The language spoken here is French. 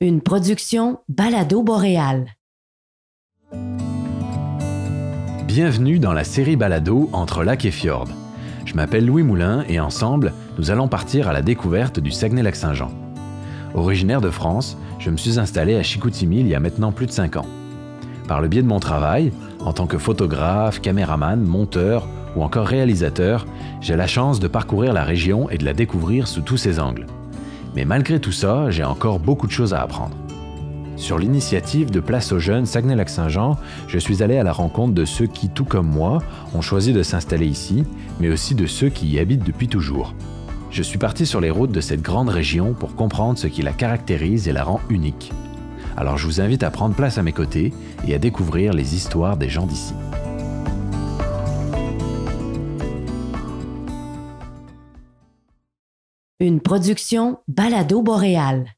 Une production Balado Boréal. Bienvenue dans la série Balado entre lac et fjord. Je m'appelle Louis Moulin et ensemble, nous allons partir à la découverte du Saguenay-Lac-Saint-Jean. Originaire de France, je me suis installé à Chicoutimi il y a maintenant plus de 5 ans. Par le biais de mon travail, en tant que photographe, caméraman, monteur ou encore réalisateur, j'ai la chance de parcourir la région et de la découvrir sous tous ses angles. Mais malgré tout ça, j'ai encore beaucoup de choses à apprendre. Sur l'initiative de Place aux Jeunes Saguenay-Lac-Saint-Jean, je suis allé à la rencontre de ceux qui, tout comme moi, ont choisi de s'installer ici, mais aussi de ceux qui y habitent depuis toujours. Je suis parti sur les routes de cette grande région pour comprendre ce qui la caractérise et la rend unique. Alors je vous invite à prendre place à mes côtés et à découvrir les histoires des gens d'ici. Une production Balado Boréal.